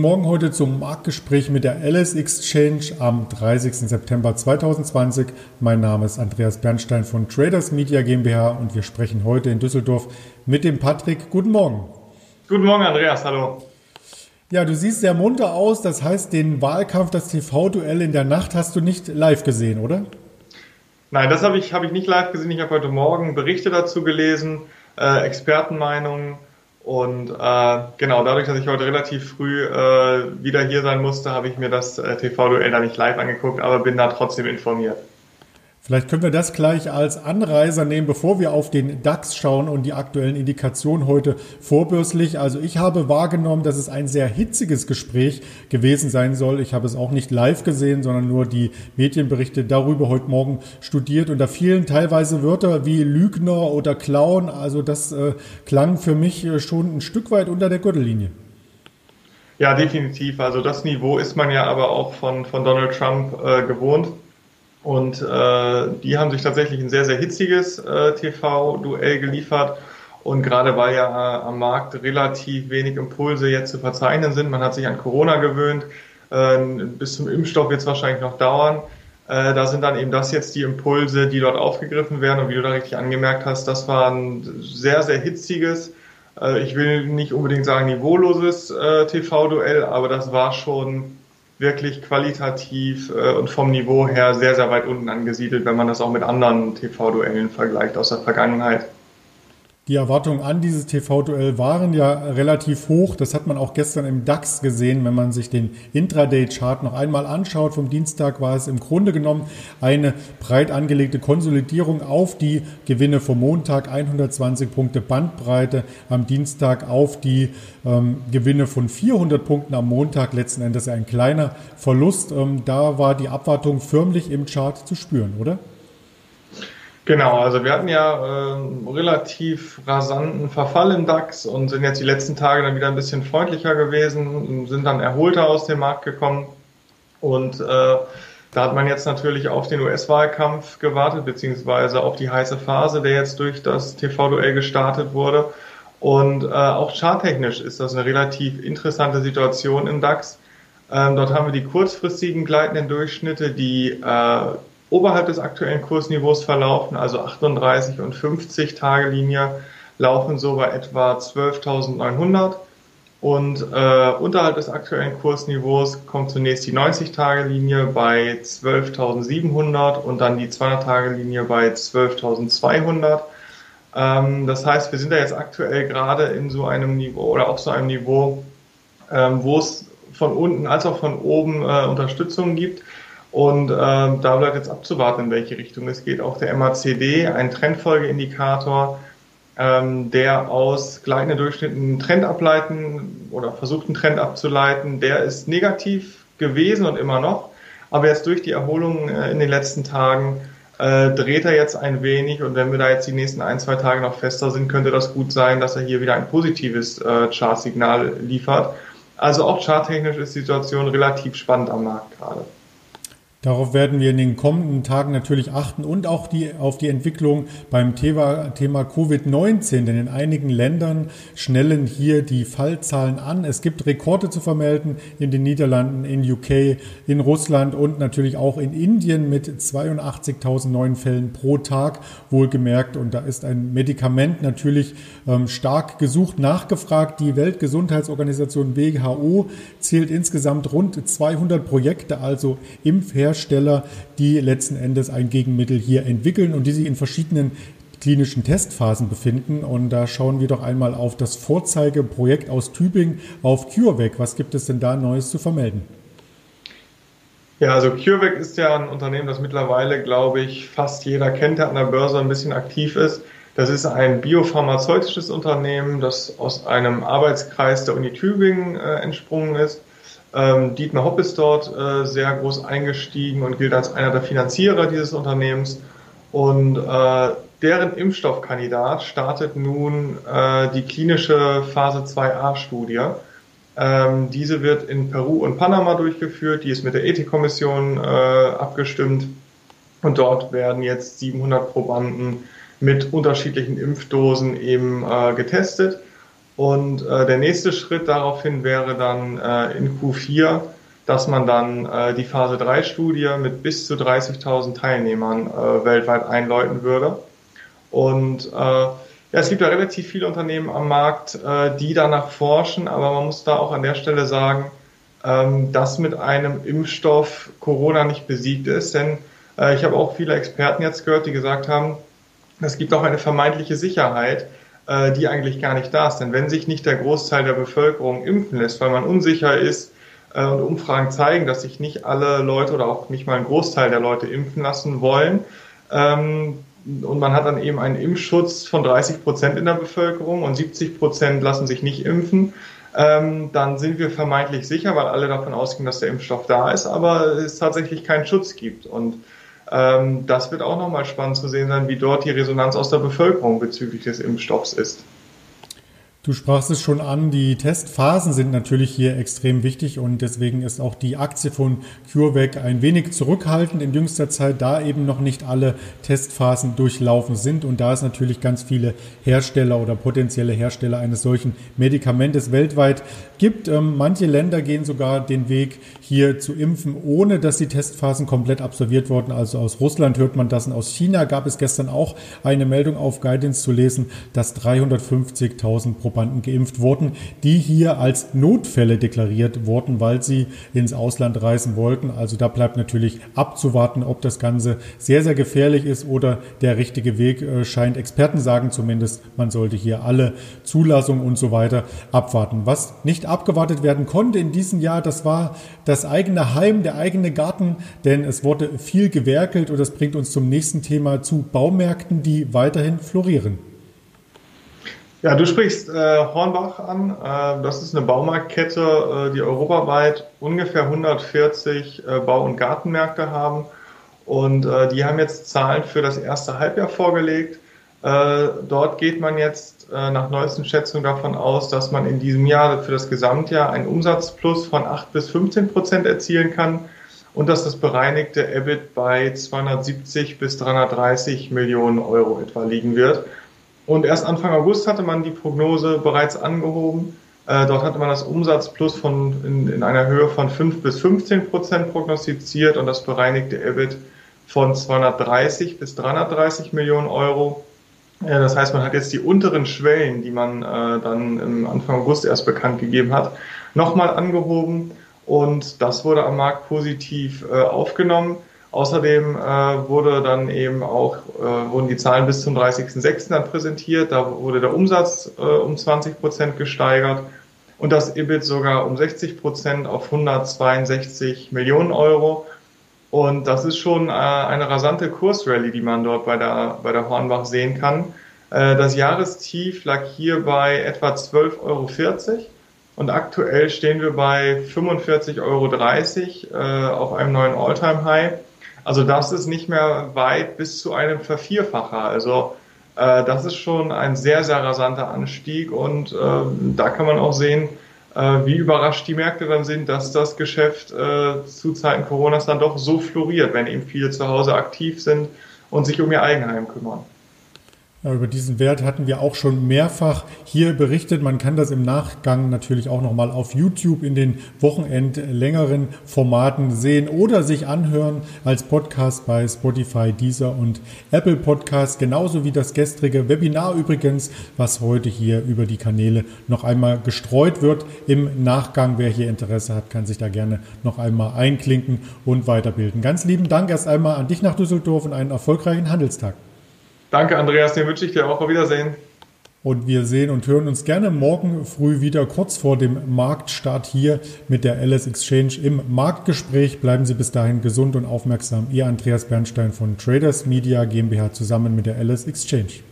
Guten Morgen heute zum Marktgespräch mit der LS Exchange am 30. September 2020. Mein Name ist Andreas Bernstein von Traders Media GmbH und wir sprechen heute in Düsseldorf mit dem Patrick. Guten Morgen. Guten Morgen, Andreas. Hallo. Ja, du siehst sehr munter aus. Das heißt, den Wahlkampf, das TV-Duell in der Nacht hast du nicht live gesehen, oder? Nein, das habe ich, hab ich nicht live gesehen. Ich habe heute Morgen Berichte dazu gelesen, äh, Expertenmeinungen und äh, genau, dadurch, dass ich heute relativ früh äh, wieder hier sein musste, habe ich mir das äh, TV-Duell da nicht live angeguckt, aber bin da trotzdem informiert. Vielleicht können wir das gleich als Anreiser nehmen, bevor wir auf den DAX schauen und die aktuellen Indikationen heute vorbürstlich. Also ich habe wahrgenommen, dass es ein sehr hitziges Gespräch gewesen sein soll. Ich habe es auch nicht live gesehen, sondern nur die Medienberichte darüber heute Morgen studiert. Und da fielen teilweise Wörter wie Lügner oder Clown. Also das äh, klang für mich äh, schon ein Stück weit unter der Gürtellinie. Ja, definitiv. Also das Niveau ist man ja aber auch von, von Donald Trump äh, gewohnt. Und äh, die haben sich tatsächlich ein sehr, sehr hitziges äh, TV-Duell geliefert. Und gerade weil ja äh, am Markt relativ wenig Impulse jetzt zu verzeichnen sind, man hat sich an Corona gewöhnt, äh, bis zum Impfstoff wird es wahrscheinlich noch dauern. Äh, da sind dann eben das jetzt die Impulse, die dort aufgegriffen werden. Und wie du da richtig angemerkt hast, das war ein sehr, sehr hitziges, ich will nicht unbedingt sagen niveauloses TV-Duell, aber das war schon wirklich qualitativ äh, und vom Niveau her sehr, sehr weit unten angesiedelt, wenn man das auch mit anderen TV-Duellen vergleicht aus der Vergangenheit. Die Erwartungen an dieses TV-Duell waren ja relativ hoch. Das hat man auch gestern im DAX gesehen. Wenn man sich den Intraday-Chart noch einmal anschaut, vom Dienstag war es im Grunde genommen eine breit angelegte Konsolidierung auf die Gewinne vom Montag, 120 Punkte Bandbreite, am Dienstag auf die ähm, Gewinne von 400 Punkten am Montag, letzten Endes ein kleiner Verlust. Ähm, da war die Abwartung förmlich im Chart zu spüren, oder? Genau, also wir hatten ja äh, relativ rasanten Verfall im DAX und sind jetzt die letzten Tage dann wieder ein bisschen freundlicher gewesen, sind dann erholter aus dem Markt gekommen und äh, da hat man jetzt natürlich auf den US-Wahlkampf gewartet, beziehungsweise auf die heiße Phase, der jetzt durch das TV-Duell gestartet wurde. Und äh, auch charttechnisch ist das eine relativ interessante Situation im DAX. Ähm, dort haben wir die kurzfristigen gleitenden Durchschnitte, die äh, oberhalb des aktuellen Kursniveaus verlaufen, also 38 und 50 Tage Linie laufen so bei etwa 12.900 und äh, unterhalb des aktuellen Kursniveaus kommt zunächst die 90-Tage-Linie bei 12.700 und dann die 200-Tage-Linie bei 12.200. Ähm, das heißt, wir sind da jetzt aktuell gerade in so einem Niveau oder auf so einem Niveau, ähm, wo es von unten als auch von oben äh, Unterstützung gibt. Und äh, da bleibt jetzt abzuwarten, in welche Richtung es geht. Auch der MACD, ein Trendfolgeindikator, ähm, der aus gleichenden Durchschnitten einen Trend ableiten oder versucht einen Trend abzuleiten, der ist negativ gewesen und immer noch. Aber jetzt durch die Erholung äh, in den letzten Tagen äh, dreht er jetzt ein wenig und wenn wir da jetzt die nächsten ein, zwei Tage noch fester sind, könnte das gut sein, dass er hier wieder ein positives äh, Chartsignal liefert. Also auch charttechnisch ist die Situation relativ spannend am Markt gerade. Darauf werden wir in den kommenden Tagen natürlich achten und auch die, auf die Entwicklung beim Thema, Thema Covid-19, denn in einigen Ländern schnellen hier die Fallzahlen an. Es gibt Rekorde zu vermelden in den Niederlanden, in UK, in Russland und natürlich auch in Indien mit 82.000 neuen Fällen pro Tag wohlgemerkt. Und da ist ein Medikament natürlich ähm, stark gesucht, nachgefragt. Die Weltgesundheitsorganisation WHO zählt insgesamt rund 200 Projekte, also Impfhersteller Hersteller, die letzten Endes ein Gegenmittel hier entwickeln und die sich in verschiedenen klinischen Testphasen befinden. Und da schauen wir doch einmal auf das Vorzeigeprojekt aus Tübingen auf CureVac. Was gibt es denn da Neues zu vermelden? Ja, also CureVac ist ja ein Unternehmen, das mittlerweile, glaube ich, fast jeder kennt, der an der Börse ein bisschen aktiv ist. Das ist ein biopharmazeutisches Unternehmen, das aus einem Arbeitskreis der Uni Tübingen äh, entsprungen ist. Ähm, Dietmar Hopp ist dort äh, sehr groß eingestiegen und gilt als einer der Finanzierer dieses Unternehmens. Und äh, deren Impfstoffkandidat startet nun äh, die klinische Phase 2a-Studie. Ähm, diese wird in Peru und Panama durchgeführt. Die ist mit der Ethikkommission äh, abgestimmt. Und dort werden jetzt 700 Probanden mit unterschiedlichen Impfdosen eben äh, getestet. Und äh, der nächste Schritt daraufhin wäre dann äh, in Q4, dass man dann äh, die Phase 3 Studie mit bis zu 30.000 Teilnehmern äh, weltweit einläuten würde. Und äh, ja, es gibt ja relativ viele Unternehmen am Markt, äh, die danach forschen, aber man muss da auch an der Stelle sagen, ähm, dass mit einem Impfstoff Corona nicht besiegt ist. Denn äh, ich habe auch viele Experten jetzt gehört, die gesagt haben, es gibt auch eine vermeintliche Sicherheit, äh, die eigentlich gar nicht da ist. Denn wenn sich nicht der Großteil der Bevölkerung impfen lässt, weil man unsicher ist, äh, und Umfragen zeigen, dass sich nicht alle Leute oder auch nicht mal ein Großteil der Leute impfen lassen wollen, ähm, und man hat dann eben einen Impfschutz von 30 Prozent in der Bevölkerung und 70 Prozent lassen sich nicht impfen, ähm, dann sind wir vermeintlich sicher, weil alle davon ausgehen, dass der Impfstoff da ist, aber es tatsächlich keinen Schutz gibt. Und das wird auch nochmal spannend zu sehen sein, wie dort die Resonanz aus der Bevölkerung bezüglich des Impfstoffs ist. Du sprachst es schon an, die Testphasen sind natürlich hier extrem wichtig und deswegen ist auch die Aktie von CureVac ein wenig zurückhaltend in jüngster Zeit, da eben noch nicht alle Testphasen durchlaufen sind und da es natürlich ganz viele Hersteller oder potenzielle Hersteller eines solchen Medikamentes weltweit gibt. Ähm, manche Länder gehen sogar den Weg hier zu impfen, ohne dass die Testphasen komplett absolviert wurden. Also aus Russland hört man das und aus China gab es gestern auch eine Meldung auf Guidance zu lesen, dass 350.000 Probanden geimpft wurden, die hier als Notfälle deklariert wurden, weil sie ins Ausland reisen wollten. Also da bleibt natürlich abzuwarten, ob das Ganze sehr, sehr gefährlich ist oder der richtige Weg äh, scheint. Experten sagen zumindest, man sollte hier alle Zulassungen und so weiter abwarten. Was nicht abgewartet werden konnte in diesem Jahr, das war das eigene Heim, der eigene Garten, denn es wurde viel gewerkelt und das bringt uns zum nächsten Thema zu Baumärkten, die weiterhin florieren. Ja, du sprichst äh, Hornbach an. Äh, das ist eine Baumarktkette, äh, die europaweit ungefähr 140 äh, Bau- und Gartenmärkte haben. Und äh, die haben jetzt Zahlen für das erste Halbjahr vorgelegt. Äh, dort geht man jetzt äh, nach neuesten Schätzungen davon aus, dass man in diesem Jahr für das Gesamtjahr einen Umsatzplus von 8 bis 15 Prozent erzielen kann und dass das bereinigte EBIT bei 270 bis 330 Millionen Euro etwa liegen wird. Und erst Anfang August hatte man die Prognose bereits angehoben. Äh, dort hatte man das Umsatzplus von, in, in einer Höhe von 5 bis 15 Prozent prognostiziert und das bereinigte EBIT von 230 bis 330 Millionen Euro. Ja, das heißt, man hat jetzt die unteren Schwellen, die man äh, dann im Anfang August erst bekannt gegeben hat, nochmal angehoben und das wurde am Markt positiv äh, aufgenommen. Außerdem äh, wurde dann eben auch, äh, wurden die Zahlen bis zum 30.06. dann präsentiert. Da wurde der Umsatz äh, um 20 Prozent gesteigert und das EBIT sogar um 60 Prozent auf 162 Millionen Euro. Und das ist schon äh, eine rasante Kursrallye, die man dort bei der, bei der Hornbach sehen kann. Äh, das Jahrestief lag hier bei etwa 12,40 Euro und aktuell stehen wir bei 45,30 Euro äh, auf einem neuen Alltime-High. Also das ist nicht mehr weit bis zu einem Vervierfacher. Also äh, das ist schon ein sehr, sehr rasanter Anstieg und äh, da kann man auch sehen, äh, wie überrascht die Märkte dann sind, dass das Geschäft äh, zu Zeiten Coronas dann doch so floriert, wenn eben viele zu Hause aktiv sind und sich um ihr Eigenheim kümmern. Ja, über diesen Wert hatten wir auch schon mehrfach hier berichtet. Man kann das im Nachgang natürlich auch nochmal auf YouTube in den Wochenend längeren Formaten sehen oder sich anhören als Podcast bei Spotify, Deezer und Apple Podcast. Genauso wie das gestrige Webinar übrigens, was heute hier über die Kanäle noch einmal gestreut wird. Im Nachgang, wer hier Interesse hat, kann sich da gerne noch einmal einklinken und weiterbilden. Ganz lieben Dank erst einmal an dich nach Düsseldorf und einen erfolgreichen Handelstag. Danke, Andreas, den wünsche ich dir auch. Auf Wiedersehen. Und wir sehen und hören uns gerne morgen früh wieder kurz vor dem Marktstart hier mit der LS Exchange im Marktgespräch. Bleiben Sie bis dahin gesund und aufmerksam. Ihr Andreas Bernstein von Traders Media GmbH zusammen mit der LS Exchange.